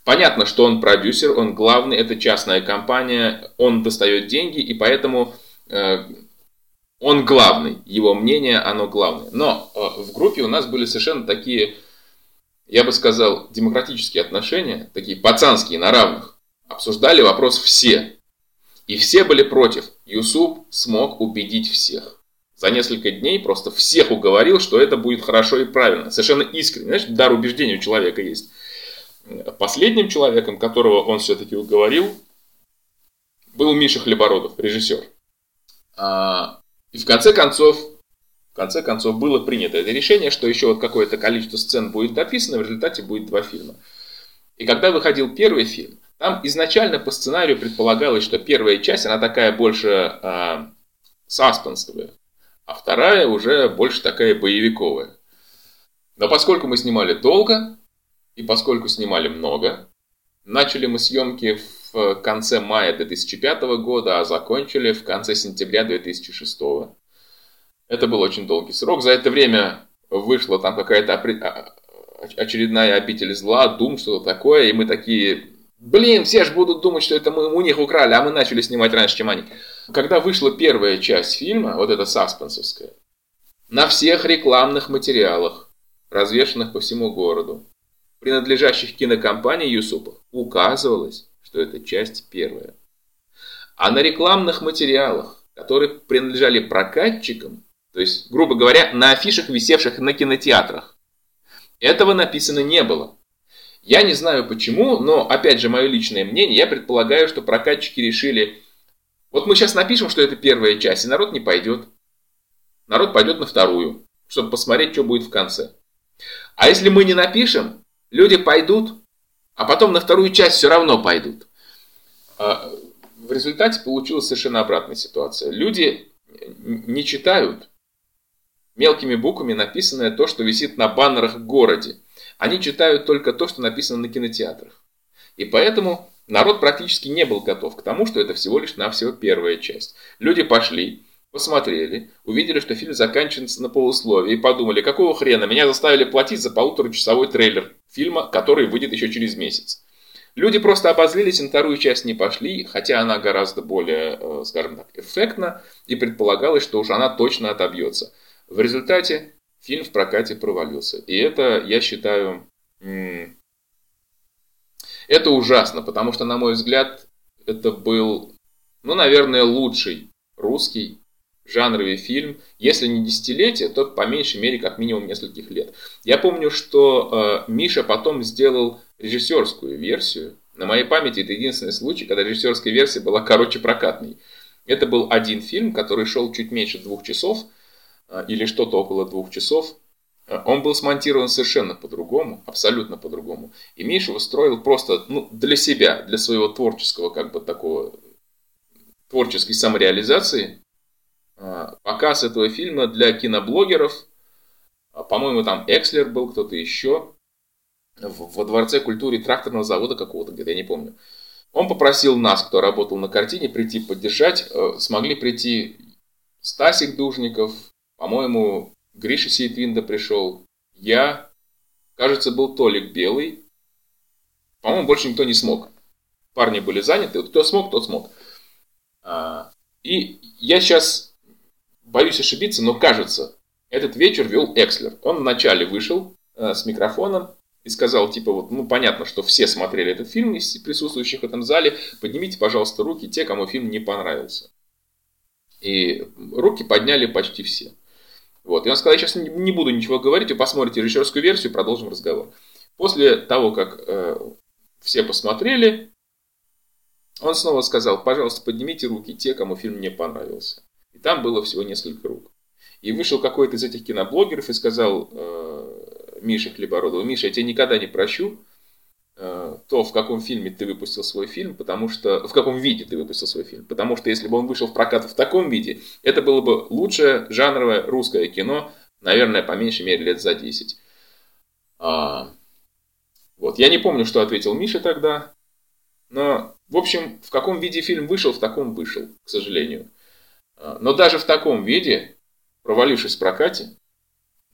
Понятно, что он продюсер, он главный, это частная компания, он достает деньги, и поэтому э, он главный, его мнение, оно главное. Но э, в группе у нас были совершенно такие я бы сказал, демократические отношения, такие пацанские, на равных, обсуждали вопрос все. И все были против. Юсуп смог убедить всех. За несколько дней просто всех уговорил, что это будет хорошо и правильно. Совершенно искренне. Знаешь, дар убеждения у человека есть. Последним человеком, которого он все-таки уговорил, был Миша Хлебородов, режиссер. А, и в конце концов, в конце концов было принято это решение, что еще вот какое-то количество сцен будет дописано, в результате будет два фильма. И когда выходил первый фильм, там изначально по сценарию предполагалось, что первая часть, она такая больше э, саспенсовая, а вторая уже больше такая боевиковая. Но поскольку мы снимали долго, и поскольку снимали много, начали мы съемки в конце мая 2005 года, а закончили в конце сентября 2006. Это был очень долгий срок. За это время вышла там какая-то а, очередная обитель зла, Дум, что-то такое, и мы такие, Блин, все же будут думать, что это мы у них украли, а мы начали снимать раньше, чем они. Когда вышла первая часть фильма, вот эта саспенсовская, на всех рекламных материалах, развешанных по всему городу, принадлежащих кинокомпании Юсупов, указывалось, что это часть первая. А на рекламных материалах, которые принадлежали прокатчикам, то есть, грубо говоря, на афишах, висевших на кинотеатрах, этого написано не было. Я не знаю почему, но, опять же, мое личное мнение, я предполагаю, что прокатчики решили, вот мы сейчас напишем, что это первая часть, и народ не пойдет. Народ пойдет на вторую, чтобы посмотреть, что будет в конце. А если мы не напишем, люди пойдут, а потом на вторую часть все равно пойдут. А, в результате получилась совершенно обратная ситуация. Люди не читают мелкими буквами написанное то, что висит на баннерах в городе. Они читают только то, что написано на кинотеатрах. И поэтому народ практически не был готов к тому, что это всего лишь навсего первая часть. Люди пошли, посмотрели, увидели, что фильм заканчивается на полусловии и подумали, какого хрена меня заставили платить за полуторачасовой трейлер фильма, который выйдет еще через месяц. Люди просто обозлились на вторую часть не пошли, хотя она гораздо более, э, скажем так, эффектна, и предполагалось, что уж она точно отобьется. В результате фильм в прокате провалился. И это, я считаю, это ужасно, потому что, на мой взгляд, это был, ну, наверное, лучший русский жанровый фильм, если не десятилетие, то по меньшей мере как минимум нескольких лет. Я помню, что э, Миша потом сделал режиссерскую версию. На моей памяти это единственный случай, когда режиссерская версия была короче прокатной. Это был один фильм, который шел чуть меньше двух часов – или что-то около двух часов, а, он был смонтирован совершенно по-другому, абсолютно по-другому. И Миша его строил просто ну, для себя, для своего творческого, как бы такого, творческой самореализации. А, показ этого фильма для киноблогеров, по-моему, там Экслер был, кто-то еще, во Дворце культуры тракторного завода какого-то, где-то, я не помню. Он попросил нас, кто работал на картине, прийти поддержать. Э, смогли прийти Стасик Дужников, по-моему, Гриша Сейтвинда пришел. Я, кажется, был Толик Белый. По-моему, больше никто не смог. Парни были заняты. Кто смог, тот смог. А, и я сейчас боюсь ошибиться, но кажется, этот вечер вел Экслер. Он вначале вышел э, с микрофоном и сказал, типа, вот, ну, понятно, что все смотрели этот фильм из присутствующих в этом зале. Поднимите, пожалуйста, руки те, кому фильм не понравился. И руки подняли почти все. Вот. И он сказал, я сейчас не буду ничего говорить, вы посмотрите режиссерскую версию, продолжим разговор. После того, как э, все посмотрели, он снова сказал, пожалуйста, поднимите руки те, кому фильм не понравился. И там было всего несколько рук. И вышел какой-то из этих киноблогеров и сказал э, Мише Хлебородову, Миша, я тебя никогда не прощу, то, в каком фильме ты выпустил свой фильм, потому что в каком виде ты выпустил свой фильм. Потому что если бы он вышел в прокат в таком виде, это было бы лучшее жанровое русское кино, наверное, по меньшей мере лет за 10. А, вот. Я не помню, что ответил Миша тогда, но, в общем, в каком виде фильм вышел, в таком вышел, к сожалению. А, но даже в таком виде, провалившись в прокате,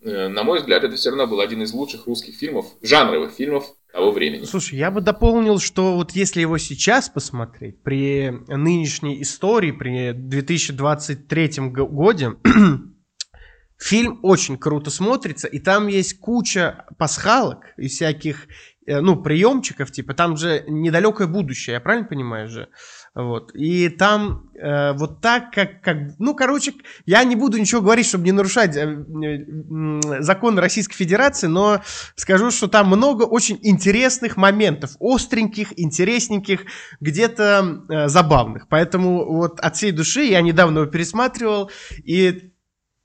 э, на мой взгляд, это все равно был один из лучших русских фильмов, жанровых фильмов того времени. Слушай, я бы дополнил, что вот если его сейчас посмотреть, при нынешней истории, при 2023 годе, Фильм очень круто смотрится, и там есть куча пасхалок и всяких, э, ну, приемчиков, типа, там же недалекое будущее, я правильно понимаю же? Вот. И там э, вот так, как, как... Ну, короче, я не буду ничего говорить, чтобы не нарушать э, э, законы Российской Федерации, но скажу, что там много очень интересных моментов, остреньких, интересненьких, где-то э, забавных. Поэтому вот от всей души я недавно его пересматривал, и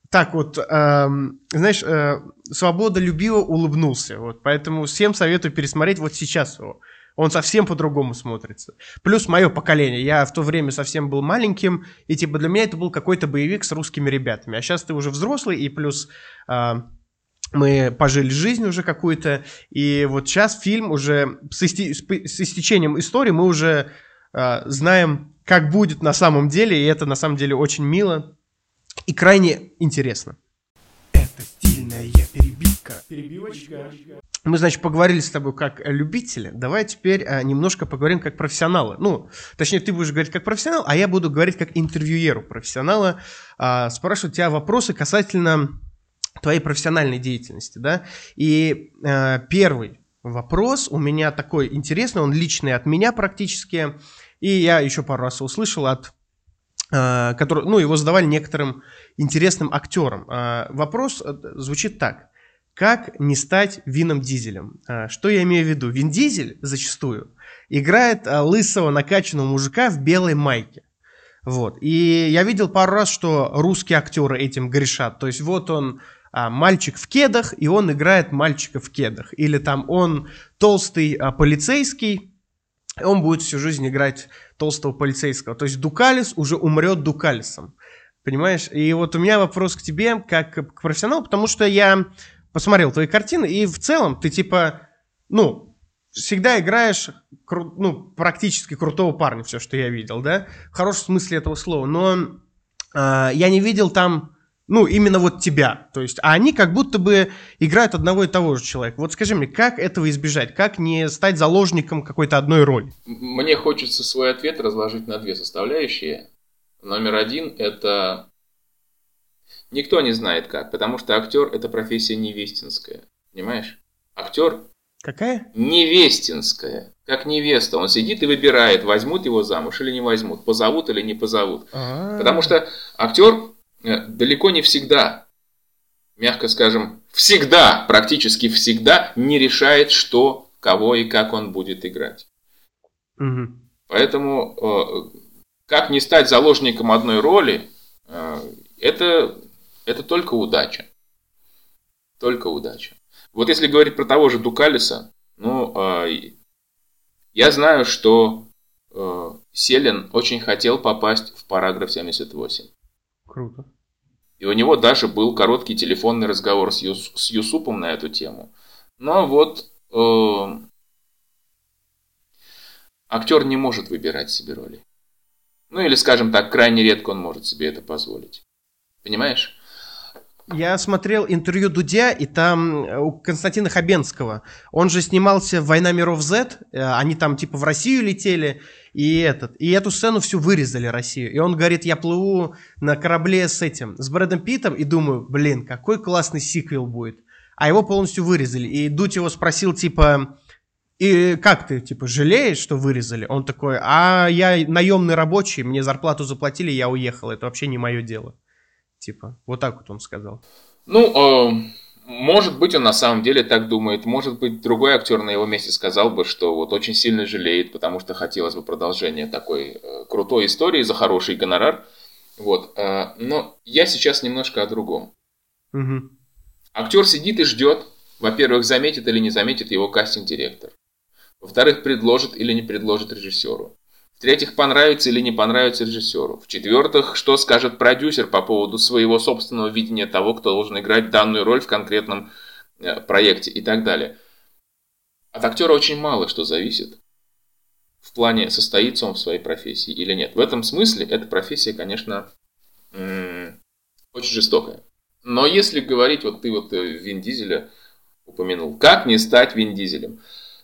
так вот, эм, знаешь, э, свобода любила, улыбнулся. Вот, поэтому всем советую пересмотреть вот сейчас его он совсем по-другому смотрится. Плюс мое поколение. Я в то время совсем был маленьким, и типа для меня это был какой-то боевик с русскими ребятами. А сейчас ты уже взрослый, и плюс э, мы пожили жизнь уже какую-то, и вот сейчас фильм уже с, исти- с истечением истории мы уже э, знаем, как будет на самом деле, и это на самом деле очень мило и крайне интересно. Это стильная перебивка. Перебивочка. Мы, значит, поговорили с тобой как любители. Давай теперь а, немножко поговорим как профессионалы. Ну, точнее, ты будешь говорить как профессионал, а я буду говорить как интервьюеру профессионала. А, спрашивать тебя вопросы касательно твоей профессиональной деятельности, да. И а, первый вопрос у меня такой интересный, он личный от меня практически. И я еще пару раз услышал от который, ну, его задавали некоторым интересным актерам. Вопрос э, звучит так. Как не стать Вином Дизелем? А, что я имею в виду? Вин Дизель зачастую играет а, лысого накачанного мужика в белой майке. Вот. И я видел пару раз, что русские актеры этим грешат. То есть вот он а, мальчик в кедах, и он играет мальчика в кедах. Или там он толстый а, полицейский, и он будет всю жизнь играть толстого полицейского. То есть Дукалис уже умрет Дукалисом. Понимаешь? И вот у меня вопрос к тебе, как к профессионалу, потому что я посмотрел твои картины, и в целом ты типа, ну, всегда играешь, кру- ну, практически крутого парня, все, что я видел, да, в хорошем смысле этого слова, но э, я не видел там, ну, именно вот тебя, то есть, а они как будто бы играют одного и того же человека. Вот скажи мне, как этого избежать, как не стать заложником какой-то одной роли? Мне хочется свой ответ разложить на две составляющие. Номер один – это Никто не знает как, потому что актер это профессия невестинская. Понимаешь? Актер Какая? Невестинская. Как невеста. Он сидит и выбирает, возьмут его замуж или не возьмут, позовут или не позовут. А-а-а. Потому что актер э, далеко не всегда, мягко скажем, всегда, практически всегда не решает, что, кого и как он будет играть. Угу. Поэтому э, как не стать заложником одной роли, э, это это только удача. Только удача. Вот если говорить про того же Дукалиса, ну, э, я знаю, что э, Селин очень хотел попасть в параграф 78. Круто. И у него даже был короткий телефонный разговор с, Юс, с Юсупом на эту тему. Но вот э, актер не может выбирать себе роли. Ну или, скажем так, крайне редко он может себе это позволить. Понимаешь? Я смотрел интервью Дудя, и там э, у Константина Хабенского, он же снимался в «Война миров Z», э, они там типа в Россию летели, и этот, и эту сцену всю вырезали Россию. И он говорит, я плыву на корабле с этим, с Брэдом Питом, и думаю, блин, какой классный сиквел будет. А его полностью вырезали. И Дудь его спросил, типа, и как ты, типа, жалеешь, что вырезали? Он такой, а я наемный рабочий, мне зарплату заплатили, я уехал, это вообще не мое дело. Типа, вот так вот он сказал. Ну, э, может быть, он на самом деле так думает. Может быть, другой актер на его месте сказал бы, что вот очень сильно жалеет, потому что хотелось бы продолжения такой э, крутой истории за хороший гонорар. Вот. Э, но я сейчас немножко о другом. Угу. Актер сидит и ждет. Во-первых, заметит или не заметит его кастинг-директор. Во-вторых, предложит или не предложит режиссеру. В-третьих, понравится или не понравится режиссеру. В-четвертых, что скажет продюсер по поводу своего собственного видения того, кто должен играть данную роль в конкретном э, проекте и так далее. От актера очень мало что зависит в плане, состоится он в своей профессии или нет. В этом смысле эта профессия, конечно, очень жестокая. Но если говорить, вот ты вот э, Вин Дизеля упомянул, как не стать Вин Дизелем?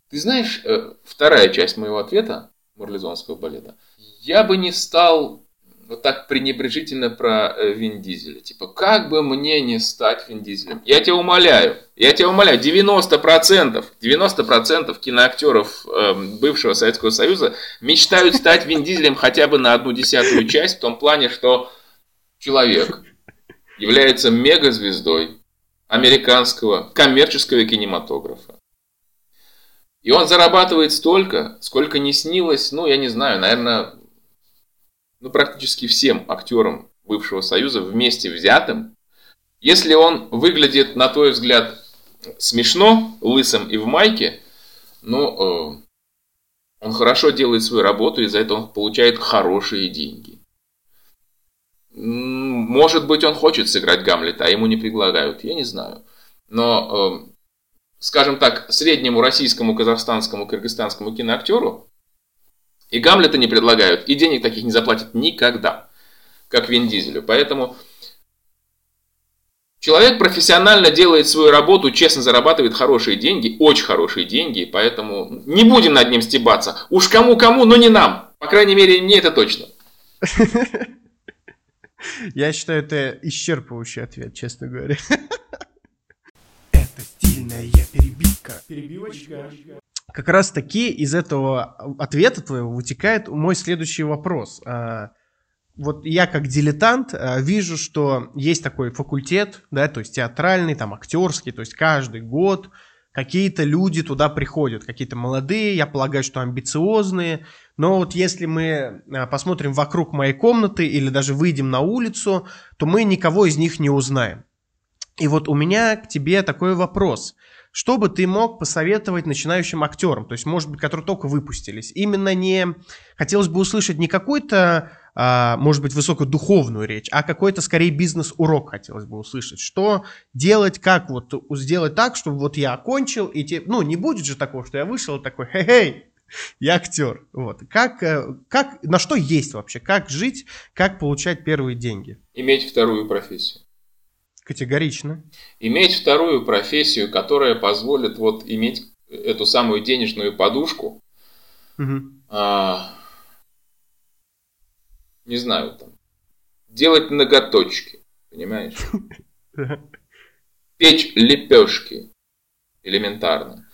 Ты знаешь, э, вторая часть моего ответа марлезонского балета. Я бы не стал вот так пренебрежительно про э, Вин Дизеля. Типа, как бы мне не стать Вин Дизелем? Я тебя умоляю, я тебя умоляю, 90%, 90% киноактеров э, бывшего Советского Союза мечтают стать Вин Дизелем хотя бы на одну десятую часть, в том плане, что человек является мегазвездой американского коммерческого кинематографа. И он зарабатывает столько, сколько не снилось, ну, я не знаю, наверное, ну, практически всем актерам бывшего Союза вместе взятым, если он выглядит, на твой взгляд, смешно, лысым и в майке, ну, э, он хорошо делает свою работу, и за это он получает хорошие деньги. Может быть, он хочет сыграть Гамлета, а ему не предлагают, я не знаю. Но, э, скажем так, среднему российскому, казахстанскому, кыргызстанскому киноактеру и Гамлета не предлагают, и денег таких не заплатят никогда, как Вин Дизелю. Поэтому человек профессионально делает свою работу, честно зарабатывает хорошие деньги, очень хорошие деньги, поэтому не будем над ним стебаться. Уж кому-кому, но не нам. По крайней мере, мне это точно. Я считаю, это исчерпывающий ответ, честно говоря. Перебивочка. Как раз таки из этого ответа твоего вытекает мой следующий вопрос. А, вот я как дилетант а, вижу, что есть такой факультет, да, то есть театральный, там актерский, то есть каждый год какие-то люди туда приходят, какие-то молодые, я полагаю, что амбициозные, но вот если мы а, посмотрим вокруг моей комнаты или даже выйдем на улицу, то мы никого из них не узнаем. И вот у меня к тебе такой вопрос. Что бы ты мог посоветовать начинающим актерам, то есть, может быть, которые только выпустились? Именно не... Хотелось бы услышать не какой-то, а, может быть, высокодуховную речь, а какой-то, скорее, бизнес-урок хотелось бы услышать. Что делать, как вот сделать так, чтобы вот я окончил, и те... ну, не будет же такого, что я вышел такой, хей-хей, я актер. Вот. Как, э, как, на что есть вообще? Как жить, как получать первые деньги? Иметь вторую профессию. Категорично. Иметь вторую профессию, которая позволит вот иметь эту самую денежную подушку. Угу. А, не знаю, там. Делать ноготочки, понимаешь? Печь лепешки. Элементарно.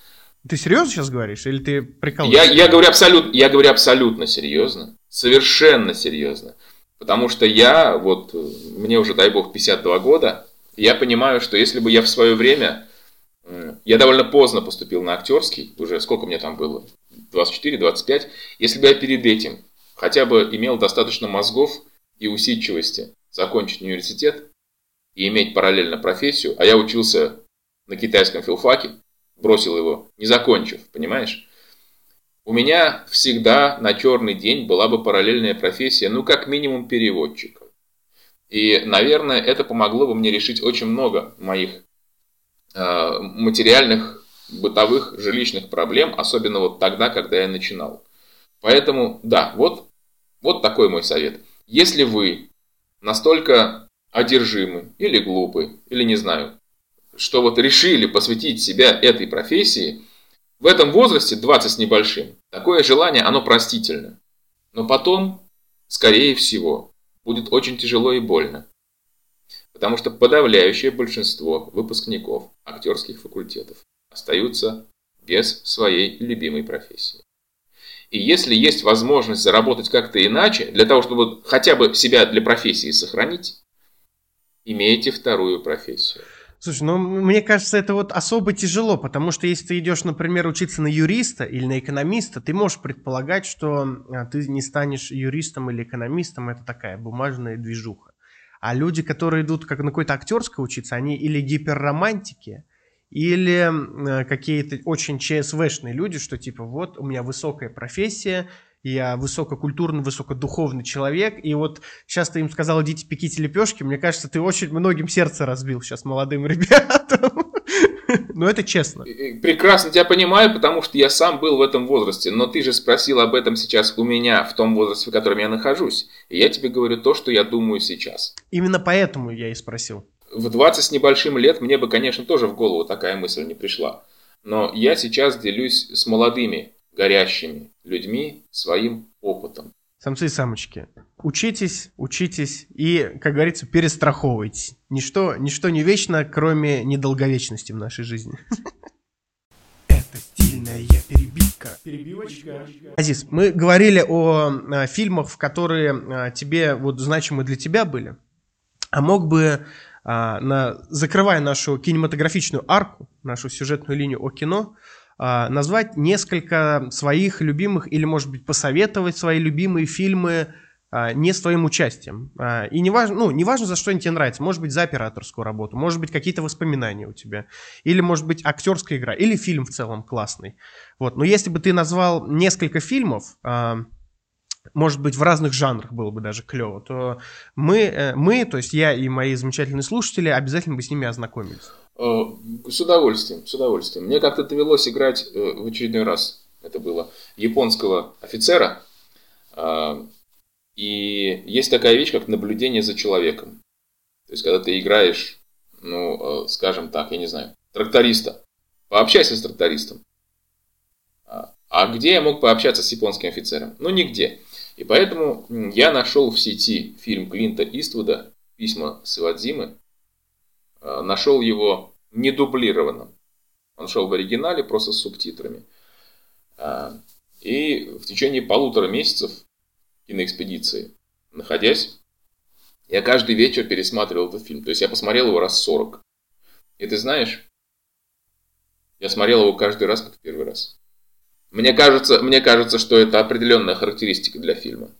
Ты серьезно сейчас говоришь? Или ты прикалываешься? Я, я, говорю абсолют, я говорю абсолютно серьезно. Совершенно серьезно. Потому что я, вот, мне уже, дай бог, 52 года, я понимаю, что если бы я в свое время, я довольно поздно поступил на актерский, уже сколько мне там было, 24-25, если бы я перед этим хотя бы имел достаточно мозгов и усидчивости закончить университет и иметь параллельно профессию, а я учился на китайском филфаке, бросил его, не закончив, понимаешь? У меня всегда на черный день была бы параллельная профессия, ну, как минимум, переводчика. И, наверное, это помогло бы мне решить очень много моих э, материальных, бытовых, жилищных проблем, особенно вот тогда, когда я начинал. Поэтому, да, вот, вот такой мой совет. Если вы настолько одержимы или глупы, или не знаю, что вот решили посвятить себя этой профессии, в этом возрасте, 20 с небольшим, такое желание, оно простительно. Но потом, скорее всего, будет очень тяжело и больно. Потому что подавляющее большинство выпускников актерских факультетов остаются без своей любимой профессии. И если есть возможность заработать как-то иначе, для того, чтобы хотя бы себя для профессии сохранить, имейте вторую профессию. Слушай, ну мне кажется, это вот особо тяжело, потому что если ты идешь, например, учиться на юриста или на экономиста, ты можешь предполагать, что а, ты не станешь юристом или экономистом, это такая бумажная движуха. А люди, которые идут как на какой-то актерской учиться, они или гиперромантики, или какие-то очень ЧСВшные люди, что типа вот у меня высокая профессия, я высококультурный, высокодуховный человек, и вот сейчас ты им сказал, идите пеките лепешки, мне кажется, ты очень многим сердце разбил сейчас молодым ребятам. Но это честно. Прекрасно тебя понимаю, потому что я сам был в этом возрасте, но ты же спросил об этом сейчас у меня, в том возрасте, в котором я нахожусь. И я тебе говорю то, что я думаю сейчас. Именно поэтому я и спросил. В 20 с небольшим лет мне бы, конечно, тоже в голову такая мысль не пришла. Но я сейчас делюсь с молодыми горящими людьми своим опытом. самцы и самочки, учитесь, учитесь и, как говорится, перестраховывайтесь. Ничто, ничто не вечно, кроме недолговечности в нашей жизни. Это стильная перебивка. Перебивочка. Азиз, мы говорили о, о фильмах, которые а, тебе вот значимы для тебя были. А мог бы, а, на, закрывая нашу кинематографичную арку, нашу сюжетную линию о кино, а, назвать несколько своих любимых или, может быть, посоветовать свои любимые фильмы а, не с твоим участием. А, и не важно, ну, не важно, за что они тебе нравятся. Может быть, за операторскую работу, может быть, какие-то воспоминания у тебя. Или, может быть, актерская игра, или фильм в целом классный. Вот. Но если бы ты назвал несколько фильмов, может быть, в разных жанрах было бы даже клево, то мы, э, мы, то есть я и мои замечательные слушатели, обязательно бы с ними ознакомились. Э, с удовольствием, с удовольствием. Мне как-то довелось играть э, в очередной раз, это было, японского офицера. А, и есть такая вещь, как наблюдение за человеком. То есть, когда ты играешь, ну, скажем так, я не знаю, тракториста, пообщайся с трактористом. А, а где я мог пообщаться с японским офицером? Ну, нигде. И поэтому я нашел в сети фильм Клинта Иствуда «Письма с Ивадзимы». А, нашел его недублированным. Он шел в оригинале, просто с субтитрами. А, и в течение полутора месяцев киноэкспедиции, находясь, я каждый вечер пересматривал этот фильм. То есть я посмотрел его раз 40. И ты знаешь, я смотрел его каждый раз, как первый раз. Мне кажется, мне кажется, что это определенная характеристика для фильма.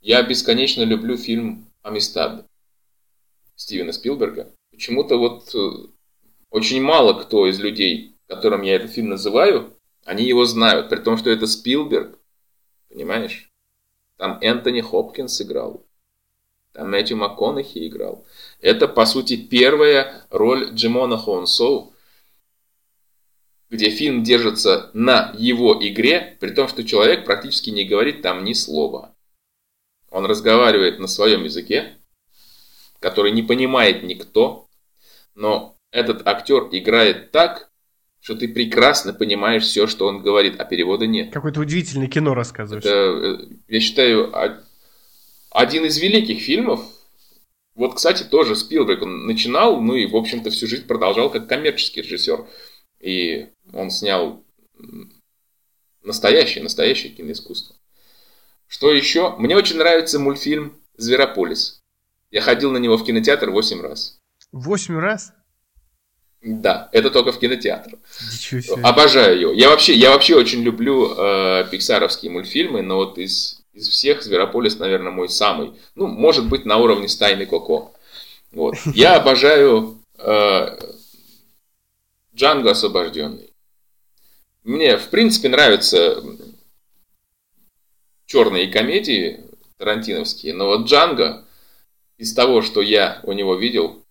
Я бесконечно люблю фильм «Амистад» Стивена Спилберга. Почему-то вот э, очень мало кто из людей, которым я этот фильм называю, они его знают, при том, что это Спилберг. Понимаешь? Там Энтони Хопкинс играл. Там Мэтью МакКонахи играл. Это, по сути, первая роль Джимона Хонсоу где фильм держится на его игре, при том, что человек практически не говорит там ни слова. Он разговаривает на своем языке, который не понимает никто, но этот актер играет так, что ты прекрасно понимаешь все, что он говорит, а перевода нет. Какое-то удивительное кино рассказываешь. Это, э, я считаю, один из великих фильмов. Вот, кстати, тоже Спилберг он начинал, ну и, в общем-то, всю жизнь продолжал как коммерческий режиссер. И он снял настоящее, настоящее киноискусство. Что еще? Мне очень нравится мультфильм «Зверополис». Я ходил на него в кинотеатр 8 раз. 8 раз? Да, это только в кинотеатр. Обожаю его. Я вообще, я вообще очень люблю э, пиксаровские мультфильмы, но вот из, из всех Зверополис, наверное, мой самый. Ну, может быть, на уровне Стайны Коко. Вот. Я обожаю э, Джанго освобожденный. Мне, в принципе, нравятся черные комедии тарантиновские, но вот Джанго, из того, что я у него видел,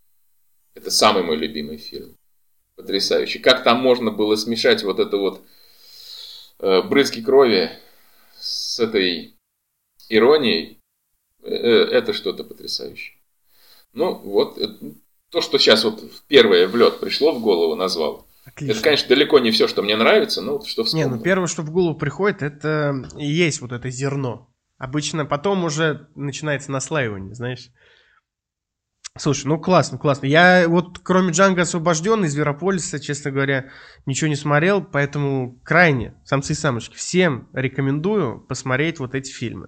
это самый мой любимый фильм. Потрясающий. Как там можно было смешать вот это вот э, брызги крови с этой иронией, э, э это что-то потрясающее. Ну, вот, это, то, что сейчас вот первое в лед пришло в голову, назвал. Отлично. Это, конечно, далеко не все, что мне нравится, но вот что вспомнил. Не, ну первое, что в голову приходит, это и есть вот это зерно. Обычно потом уже начинается наслаивание, знаешь. Слушай, ну классно, классно. Я вот кроме Джанга освобожденный, Зверополиса, честно говоря, ничего не смотрел, поэтому крайне, самцы и самочки, всем рекомендую посмотреть вот эти фильмы.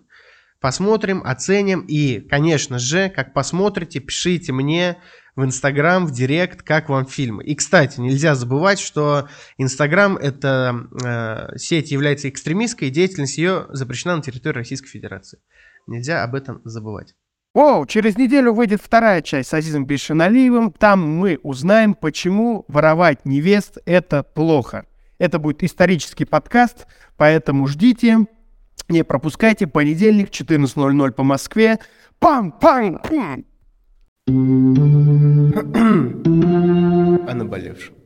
Посмотрим, оценим и, конечно же, как посмотрите, пишите мне, в Инстаграм, в Директ, как вам фильмы. И, кстати, нельзя забывать, что Инстаграм это э, сеть является экстремистской, и деятельность ее запрещена на территории Российской Федерации. Нельзя об этом забывать. Оу, через неделю выйдет вторая часть с Азизом Бешеналиевым. Там мы узнаем, почему воровать невест – это плохо. Это будет исторический подкаст, поэтому ждите. Не пропускайте. Понедельник, 14.00 по Москве. Пам-пам! О наболевшем.